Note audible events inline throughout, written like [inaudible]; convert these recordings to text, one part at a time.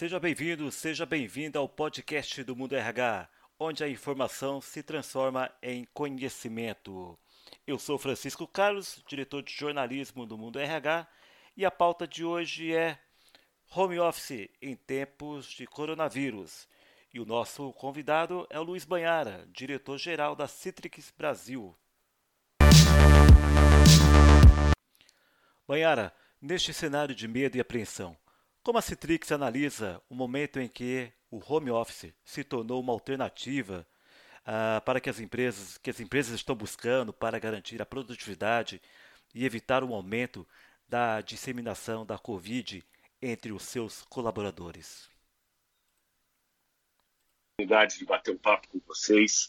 Seja bem-vindo, seja bem-vinda ao podcast do Mundo RH, onde a informação se transforma em conhecimento. Eu sou Francisco Carlos, diretor de jornalismo do Mundo RH, e a pauta de hoje é Home Office em tempos de coronavírus. E o nosso convidado é o Luiz Banhara, diretor-geral da Citrix Brasil. Banhara, neste cenário de medo e apreensão, como a Citrix analisa o momento em que o home office se tornou uma alternativa ah, para que as empresas que as empresas estão buscando para garantir a produtividade e evitar o aumento da disseminação da Covid entre os seus colaboradores? oportunidade de bater um papo com vocês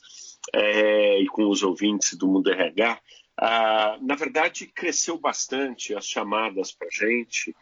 é, e com os ouvintes do Mundo RH. Ah, na verdade, cresceu bastante as chamadas para a gente,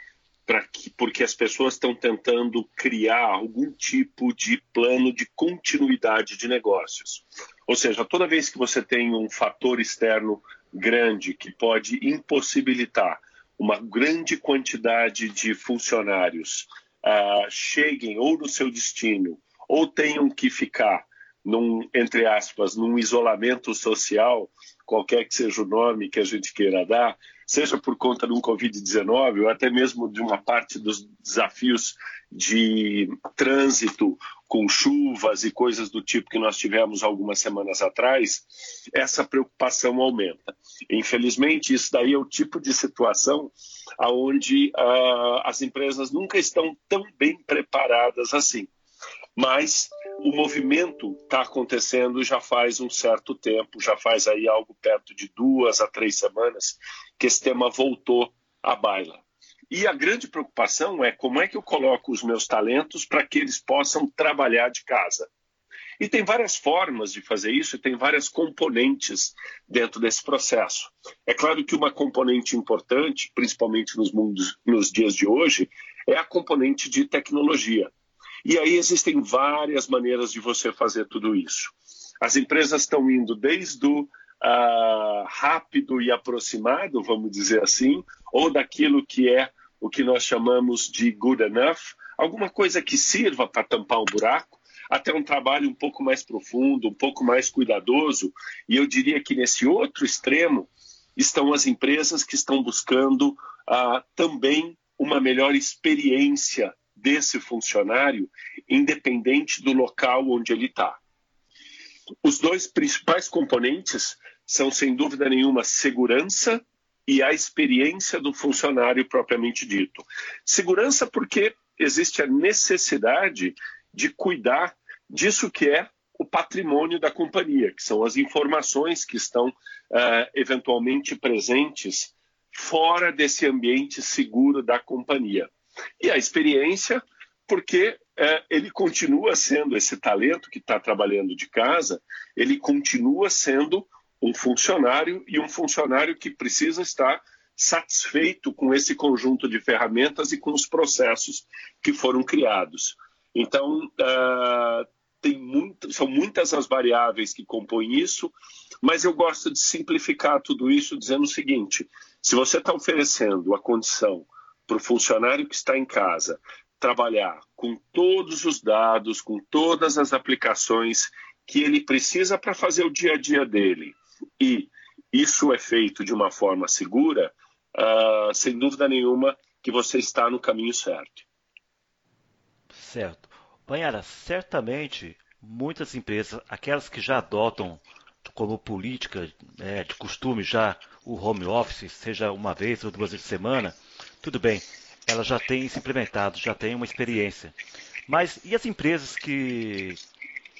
que, porque as pessoas estão tentando criar algum tipo de plano de continuidade de negócios. Ou seja, toda vez que você tem um fator externo grande que pode impossibilitar uma grande quantidade de funcionários uh, cheguem ou no seu destino ou tenham que ficar num, entre aspas, num isolamento social, qualquer que seja o nome que a gente queira dar, seja por conta do Covid-19 ou até mesmo de uma parte dos desafios de trânsito com chuvas e coisas do tipo que nós tivemos algumas semanas atrás, essa preocupação aumenta. Infelizmente, isso daí é o tipo de situação onde uh, as empresas nunca estão tão bem preparadas assim. Mas o movimento está acontecendo já faz um certo tempo, já faz aí algo perto de duas a três semanas que esse tema voltou à baila. E a grande preocupação é como é que eu coloco os meus talentos para que eles possam trabalhar de casa. E tem várias formas de fazer isso e tem várias componentes dentro desse processo. É claro que uma componente importante, principalmente nos, mundos, nos dias de hoje, é a componente de tecnologia. E aí existem várias maneiras de você fazer tudo isso. As empresas estão indo desde o uh, rápido e aproximado, vamos dizer assim, ou daquilo que é o que nós chamamos de good enough, alguma coisa que sirva para tampar um buraco, até um trabalho um pouco mais profundo, um pouco mais cuidadoso. E eu diria que nesse outro extremo estão as empresas que estão buscando uh, também uma melhor experiência desse funcionário, independente do local onde ele está. Os dois principais componentes são, sem dúvida nenhuma, segurança e a experiência do funcionário propriamente dito. Segurança porque existe a necessidade de cuidar disso que é o patrimônio da companhia, que são as informações que estão uh, eventualmente presentes fora desse ambiente seguro da companhia. E a experiência, porque é, ele continua sendo esse talento que está trabalhando de casa, ele continua sendo um funcionário e um funcionário que precisa estar satisfeito com esse conjunto de ferramentas e com os processos que foram criados. Então, uh, tem muito, são muitas as variáveis que compõem isso, mas eu gosto de simplificar tudo isso dizendo o seguinte: se você está oferecendo a condição para o funcionário que está em casa trabalhar com todos os dados, com todas as aplicações que ele precisa para fazer o dia a dia dele, e isso é feito de uma forma segura, uh, sem dúvida nenhuma que você está no caminho certo. Certo. Banhara, certamente muitas empresas, aquelas que já adotam como política é, de costume já o home office, seja uma vez ou duas vezes por semana, tudo bem, ela já tem se implementado, já tem uma experiência. Mas e as empresas que,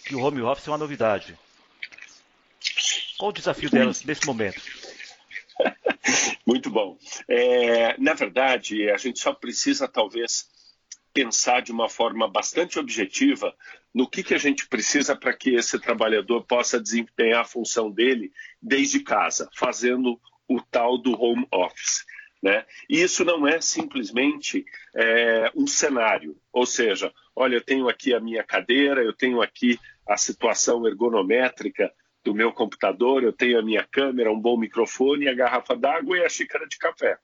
que o home office é uma novidade? Qual o desafio delas nesse momento? [laughs] Muito bom. É, na verdade, a gente só precisa talvez pensar de uma forma bastante objetiva no que, que a gente precisa para que esse trabalhador possa desempenhar a função dele desde casa, fazendo o tal do home office. Né? E isso não é simplesmente é, um cenário, ou seja, olha, eu tenho aqui a minha cadeira, eu tenho aqui a situação ergonométrica do meu computador, eu tenho a minha câmera, um bom microfone, a garrafa d'água e a xícara de café.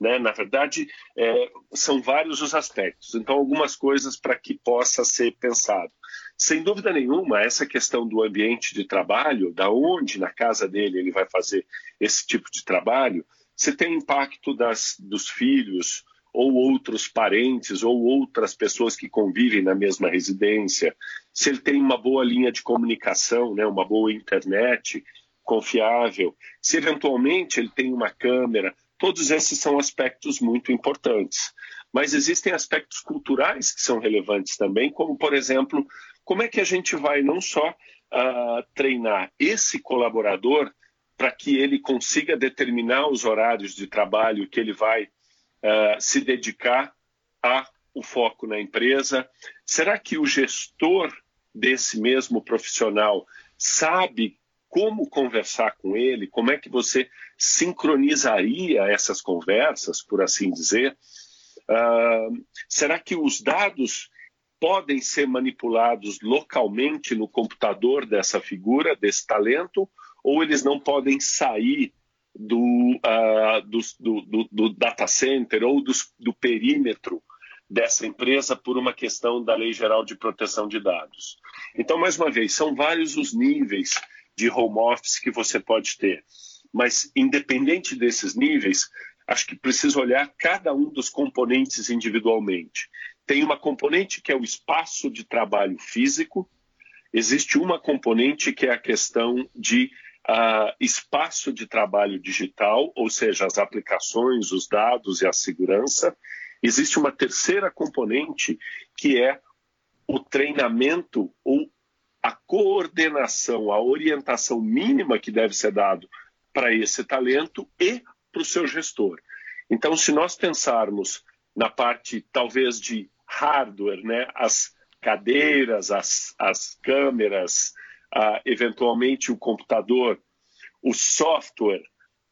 Né? Na verdade, é, são vários os aspectos. Então, algumas coisas para que possa ser pensado. Sem dúvida nenhuma, essa questão do ambiente de trabalho, da onde na casa dele ele vai fazer esse tipo de trabalho, se tem impacto das, dos filhos ou outros parentes ou outras pessoas que convivem na mesma residência, se ele tem uma boa linha de comunicação, né, uma boa internet confiável, se eventualmente ele tem uma câmera, todos esses são aspectos muito importantes. Mas existem aspectos culturais que são relevantes também, como, por exemplo, como é que a gente vai não só uh, treinar esse colaborador para que ele consiga determinar os horários de trabalho que ele vai uh, se dedicar a o foco na empresa? Será que o gestor desse mesmo profissional sabe como conversar com ele? Como é que você sincronizaria essas conversas, por assim dizer? Uh, será que os dados podem ser manipulados localmente no computador dessa figura, desse talento, ou eles não podem sair do, uh, do, do, do, data center ou do perímetro dessa empresa por uma questão da Lei Geral de Proteção de Dados. Então, mais uma vez, são vários os níveis de home office que você pode ter. Mas, independente desses níveis, acho que precisa olhar cada um dos componentes individualmente. Tem uma componente que é o espaço de trabalho físico, existe uma componente que é a questão de uh, espaço de trabalho digital, ou seja, as aplicações, os dados e a segurança. Existe uma terceira componente que é o treinamento ou a coordenação, a orientação mínima que deve ser dado para esse talento e para o seu gestor. Então, se nós pensarmos na parte talvez de hardware, né? as cadeiras, as, as câmeras, uh, eventualmente o computador, o software,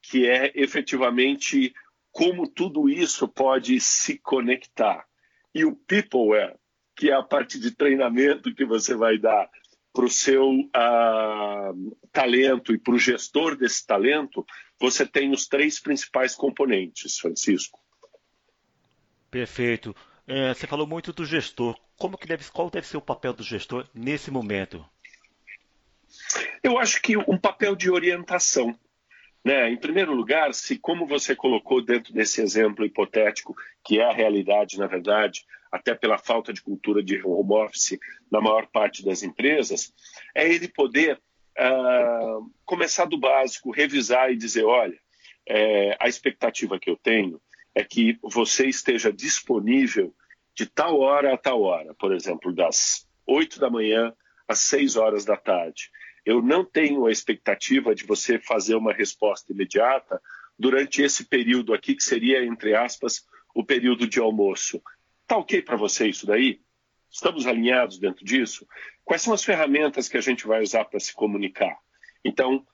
que é efetivamente como tudo isso pode se conectar. E o peopleware, que é a parte de treinamento que você vai dar para o seu uh, talento e para o gestor desse talento, você tem os três principais componentes, Francisco. Perfeito. É, você falou muito do gestor. Como que deve, qual deve ser o papel do gestor nesse momento? Eu acho que um papel de orientação. Né? Em primeiro lugar, se como você colocou dentro desse exemplo hipotético, que é a realidade, na verdade, até pela falta de cultura de home office na maior parte das empresas, é ele poder uh, começar do básico, revisar e dizer, olha, é, a expectativa que eu tenho é que você esteja disponível de tal hora a tal hora, por exemplo, das 8 da manhã às 6 horas da tarde. Eu não tenho a expectativa de você fazer uma resposta imediata durante esse período aqui, que seria, entre aspas, o período de almoço. Tá ok para você isso daí? Estamos alinhados dentro disso? Quais são as ferramentas que a gente vai usar para se comunicar? Então,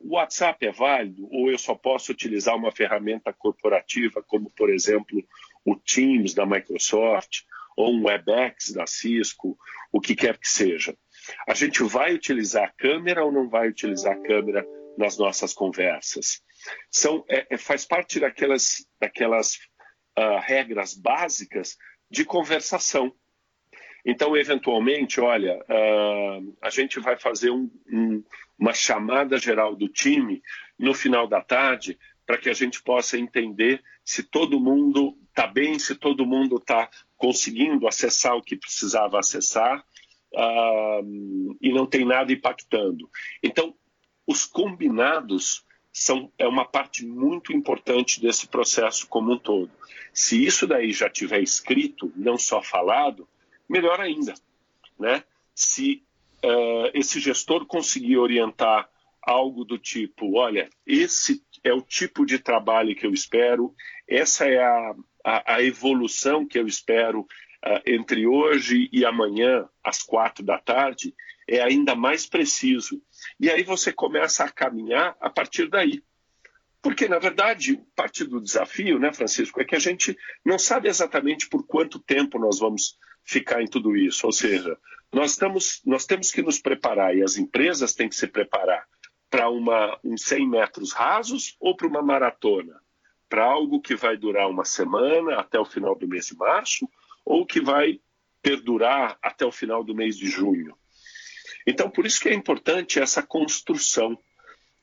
o WhatsApp é válido ou eu só posso utilizar uma ferramenta corporativa, como, por exemplo, o Teams da Microsoft ou um WebEx da Cisco, o que quer que seja. A gente vai utilizar a câmera ou não vai utilizar a câmera nas nossas conversas? São, é, é, faz parte daquelas, daquelas uh, regras básicas de conversação. Então, eventualmente, olha, uh, a gente vai fazer um, um, uma chamada geral do time no final da tarde para que a gente possa entender se todo mundo está bem, se todo mundo está conseguindo acessar o que precisava acessar uh, e não tem nada impactando. Então, os combinados são, é uma parte muito importante desse processo como um todo. Se isso daí já tiver escrito, não só falado, melhor ainda. Né? Se uh, esse gestor conseguir orientar algo do tipo: olha, esse é o tipo de trabalho que eu espero, essa é a, a, a evolução que eu espero entre hoje e amanhã, às quatro da tarde, é ainda mais preciso. E aí você começa a caminhar a partir daí. Porque, na verdade, parte do desafio, né, Francisco, é que a gente não sabe exatamente por quanto tempo nós vamos ficar em tudo isso. Ou seja, nós, estamos, nós temos que nos preparar e as empresas têm que se preparar para uns 100 metros rasos ou para uma maratona, para algo que vai durar uma semana até o final do mês de março ou que vai perdurar até o final do mês de junho. Então, por isso que é importante essa construção.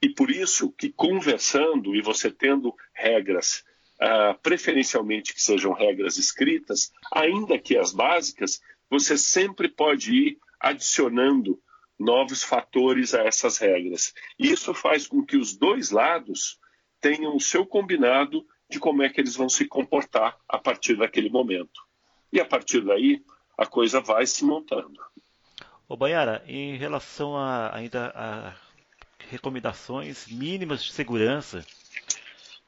E por isso que conversando e você tendo regras, uh, preferencialmente que sejam regras escritas, ainda que as básicas, você sempre pode ir adicionando novos fatores a essas regras. E isso faz com que os dois lados tenham o seu combinado de como é que eles vão se comportar a partir daquele momento. E a partir daí, a coisa vai se montando. Ô Baiara, em relação a, ainda a recomendações mínimas de segurança,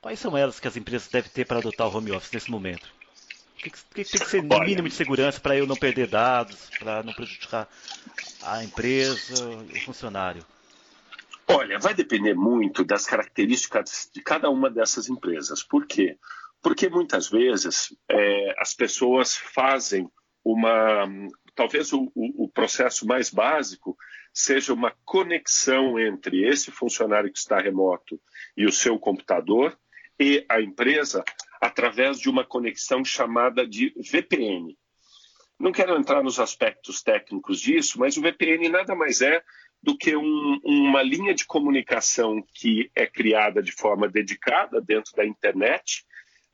quais são elas que as empresas devem ter para adotar o home office nesse momento? O que, que, que tem que ser Olha, mínimo de segurança para eu não perder dados, para não prejudicar a empresa, o funcionário? Olha, vai depender muito das características de cada uma dessas empresas. Por quê? Porque muitas vezes é, as pessoas fazem uma. Talvez o, o, o processo mais básico seja uma conexão entre esse funcionário que está remoto e o seu computador e a empresa através de uma conexão chamada de VPN. Não quero entrar nos aspectos técnicos disso, mas o VPN nada mais é do que um, uma linha de comunicação que é criada de forma dedicada dentro da internet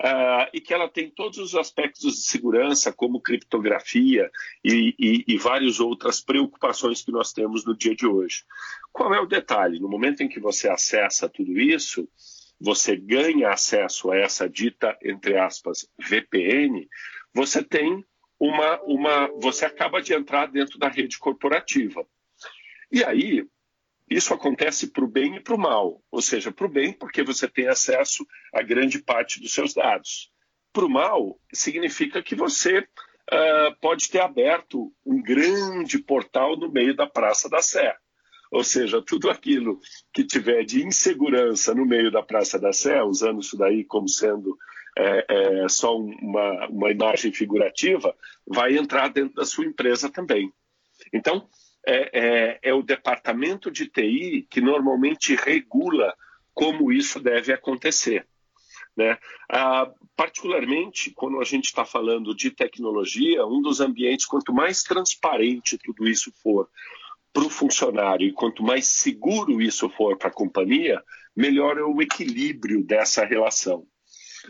Uh, e que ela tem todos os aspectos de segurança, como criptografia e, e, e, várias outras preocupações que nós temos no dia de hoje. Qual é o detalhe? No momento em que você acessa tudo isso, você ganha acesso a essa dita, entre aspas, VPN, você tem uma, uma. Você acaba de entrar dentro da rede corporativa. E aí, isso acontece para o bem e para o mal. Ou seja, para o bem, porque você tem acesso a grande parte dos seus dados. Para o mal, significa que você uh, pode ter aberto um grande portal no meio da Praça da Sé. Ou seja, tudo aquilo que tiver de insegurança no meio da Praça da Sé, usando isso daí como sendo é, é, só uma, uma imagem figurativa, vai entrar dentro da sua empresa também. Então, é, é, é o departamento de TI que normalmente regula como isso deve acontecer. Né? Ah, particularmente quando a gente está falando de tecnologia, um dos ambientes, quanto mais transparente tudo isso for para o funcionário e quanto mais seguro isso for para a companhia, melhor é o equilíbrio dessa relação.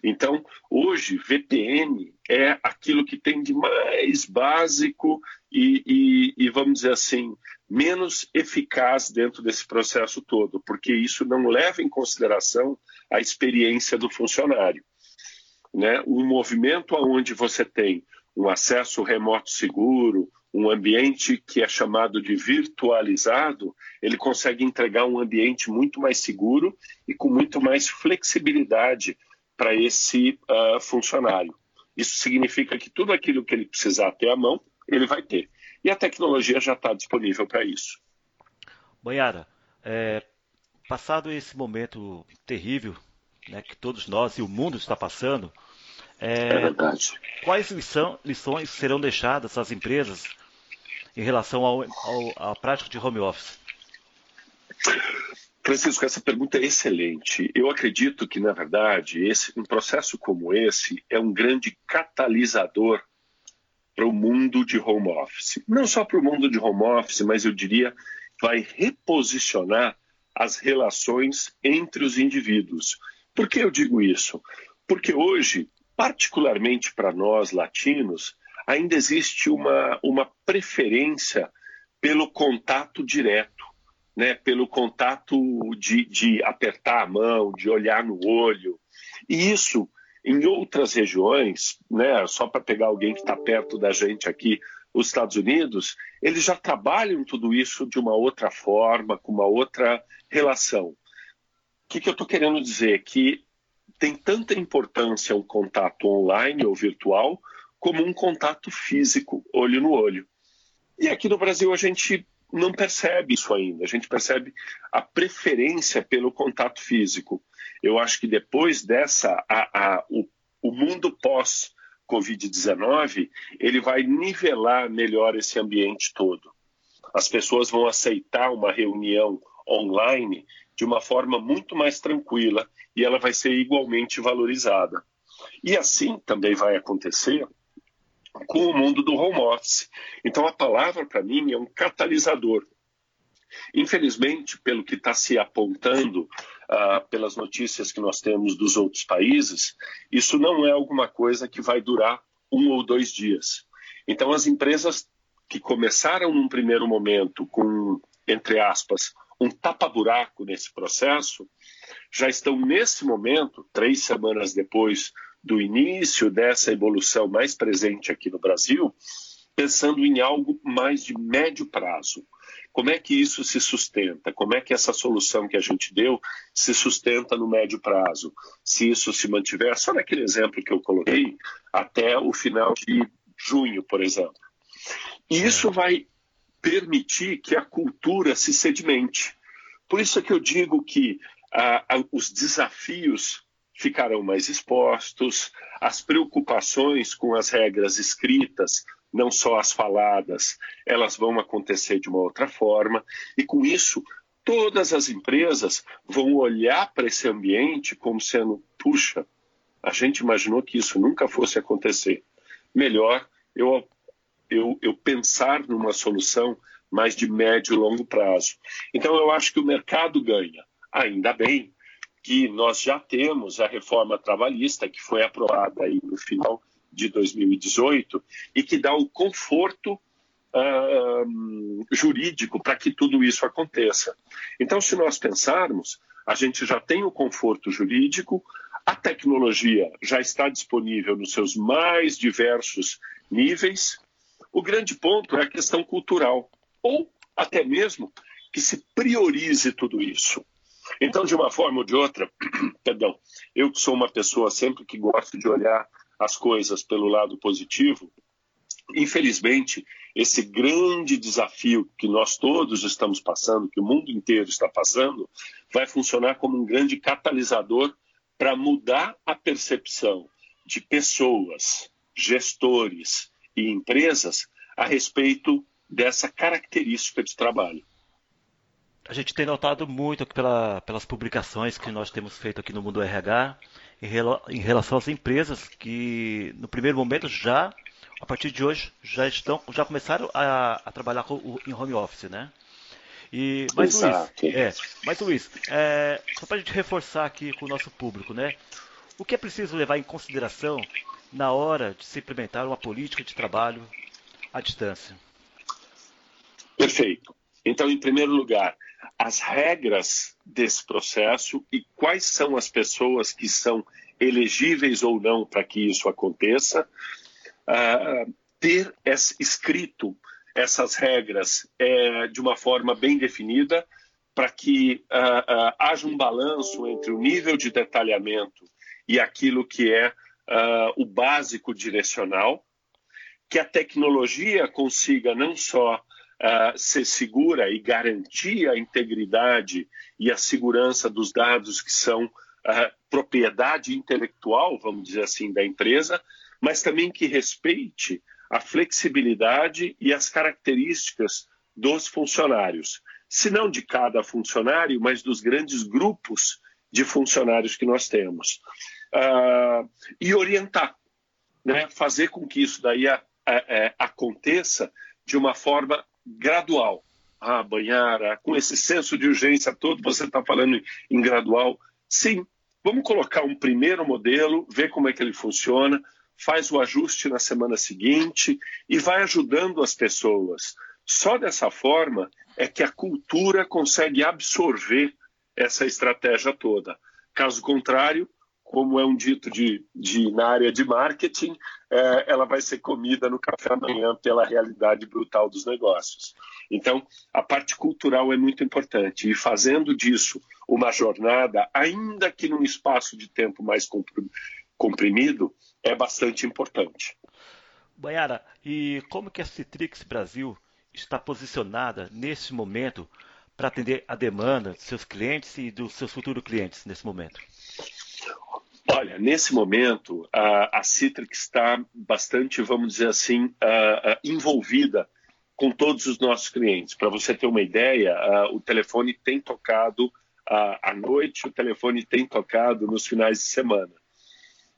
Então, hoje, VPN é aquilo que tem de mais básico e, e, e, vamos dizer assim, menos eficaz dentro desse processo todo, porque isso não leva em consideração a experiência do funcionário. Né? Um movimento onde você tem um acesso remoto seguro, um ambiente que é chamado de virtualizado, ele consegue entregar um ambiente muito mais seguro e com muito mais flexibilidade para esse uh, funcionário. Isso significa que tudo aquilo que ele precisar ter à mão, ele vai ter. E a tecnologia já está disponível para isso. Boiara, é, passado esse momento terrível né, que todos nós e o mundo está passando, é, é verdade. quais lição, lições serão deixadas às empresas em relação ao, ao, à prática de home office? Francisco, essa pergunta é excelente. Eu acredito que, na verdade, esse, um processo como esse é um grande catalisador para o mundo de home office. Não só para o mundo de home office, mas eu diria vai reposicionar as relações entre os indivíduos. Por que eu digo isso? Porque hoje, particularmente para nós latinos, ainda existe uma, uma preferência pelo contato direto né, pelo contato de, de apertar a mão, de olhar no olho. E isso, em outras regiões, né, só para pegar alguém que está perto da gente aqui, os Estados Unidos, eles já trabalham tudo isso de uma outra forma, com uma outra relação. O que, que eu estou querendo dizer? Que tem tanta importância um contato online ou virtual como um contato físico, olho no olho. E aqui no Brasil a gente não percebe isso ainda. A gente percebe a preferência pelo contato físico. Eu acho que depois dessa, a, a, o, o mundo pós Covid-19, ele vai nivelar melhor esse ambiente todo. As pessoas vão aceitar uma reunião online de uma forma muito mais tranquila e ela vai ser igualmente valorizada. E assim também vai acontecer com o mundo do home office. Então a palavra para mim é um catalisador. Infelizmente, pelo que está se apontando, uh, pelas notícias que nós temos dos outros países, isso não é alguma coisa que vai durar um ou dois dias. Então, as empresas que começaram num primeiro momento com, entre aspas, um tapa-buraco nesse processo, já estão nesse momento, três semanas depois do início dessa evolução mais presente aqui no Brasil, pensando em algo mais de médio prazo. Como é que isso se sustenta? Como é que essa solução que a gente deu se sustenta no médio prazo? Se isso se mantiver, só naquele exemplo que eu coloquei, até o final de junho, por exemplo. E isso vai permitir que a cultura se sedimente. Por isso é que eu digo que ah, os desafios ficarão mais expostos, as preocupações com as regras escritas, não só as faladas, elas vão acontecer de uma outra forma, e com isso todas as empresas vão olhar para esse ambiente como sendo, puxa, a gente imaginou que isso nunca fosse acontecer. Melhor eu eu, eu pensar numa solução mais de médio e longo prazo. Então, eu acho que o mercado ganha. Ainda bem que nós já temos a reforma trabalhista, que foi aprovada aí no final de 2018, e que dá o conforto uh, jurídico para que tudo isso aconteça. Então, se nós pensarmos, a gente já tem o conforto jurídico, a tecnologia já está disponível nos seus mais diversos níveis, o grande ponto é a questão cultural, ou até mesmo que se priorize tudo isso. Então, de uma forma ou de outra, [clears throat] perdão, eu que sou uma pessoa sempre que gosto de olhar as coisas pelo lado positivo, infelizmente, esse grande desafio que nós todos estamos passando, que o mundo inteiro está passando, vai funcionar como um grande catalisador para mudar a percepção de pessoas, gestores, e empresas a respeito dessa característica de trabalho. A gente tem notado muito pela, pelas publicações que nós temos feito aqui no Mundo RH em, rela, em relação às empresas que no primeiro momento já, a partir de hoje, já estão, já começaram a, a trabalhar com, em home office, né? E, mas Exato. Luiz, é, mas Luiz, é, só para a gente reforçar aqui com o nosso público, né? O que é preciso levar em consideração na hora de se implementar uma política de trabalho à distância? Perfeito. Então, em primeiro lugar, as regras desse processo e quais são as pessoas que são elegíveis ou não para que isso aconteça. Uh, ter escrito essas regras é, de uma forma bem definida para que uh, uh, haja um balanço entre o nível de detalhamento e aquilo que é o básico direcional, que a tecnologia consiga não só uh, ser segura e garantir a integridade e a segurança dos dados que são uh, propriedade intelectual, vamos dizer assim, da empresa, mas também que respeite a flexibilidade e as características dos funcionários, se não de cada funcionário, mas dos grandes grupos de funcionários que nós temos uh, e orientar, né? fazer com que isso daí a, a, a, aconteça de uma forma gradual. Ah, banhar, com esse senso de urgência todo, você está falando em gradual. Sim, vamos colocar um primeiro modelo, ver como é que ele funciona, faz o ajuste na semana seguinte e vai ajudando as pessoas. Só dessa forma é que a cultura consegue absorver essa estratégia toda. Caso contrário, como é um dito de, de na área de marketing, é, ela vai ser comida no café amanhã pela realidade brutal dos negócios. Então, a parte cultural é muito importante e fazendo disso uma jornada, ainda que num espaço de tempo mais comprimido, é bastante importante. Baiara, e como que a Citrix Brasil está posicionada nesse momento para atender a demanda dos seus clientes e dos seus futuros clientes nesse momento? Olha, nesse momento, a, a Citrix está bastante, vamos dizer assim, envolvida com todos os nossos clientes. Para você ter uma ideia, o telefone tem tocado à noite, o telefone tem tocado nos finais de semana.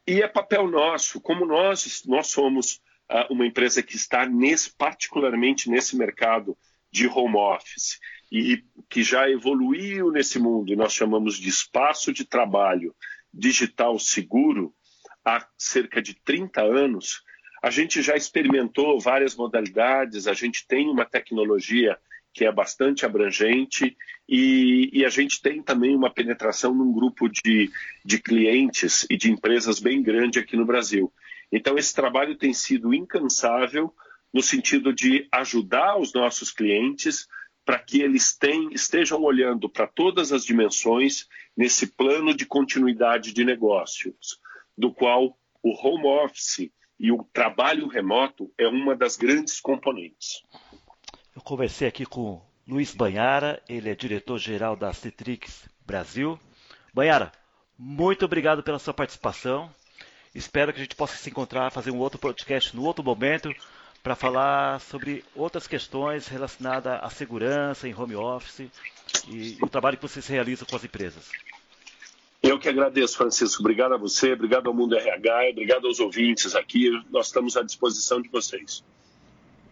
E é papel nosso, como nós, nós somos uma empresa que está nesse, particularmente nesse mercado de home office e que já evoluiu nesse mundo, e nós chamamos de espaço de trabalho digital seguro, há cerca de 30 anos, a gente já experimentou várias modalidades, a gente tem uma tecnologia que é bastante abrangente e, e, a gente tem também uma penetração num grupo de, de clientes e de empresas bem grande aqui no Brasil. Então, esse trabalho tem sido incansável no sentido de ajudar os nossos clientes para que eles estejam olhando para todas as dimensões nesse plano de continuidade de negócios, do qual o home office e o trabalho remoto é uma das grandes componentes. Eu conversei aqui com Luiz Banhara, ele é diretor-geral da Citrix Brasil. Banhara, muito obrigado pela sua participação. Espero que a gente possa se encontrar, fazer um outro podcast no outro momento para falar sobre outras questões relacionadas à segurança em home office e, e o trabalho que vocês realizam com as empresas. Eu que agradeço, Francisco. Obrigado a você, obrigado ao Mundo RH, obrigado aos ouvintes aqui. Nós estamos à disposição de vocês.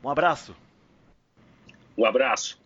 Um abraço. Um abraço.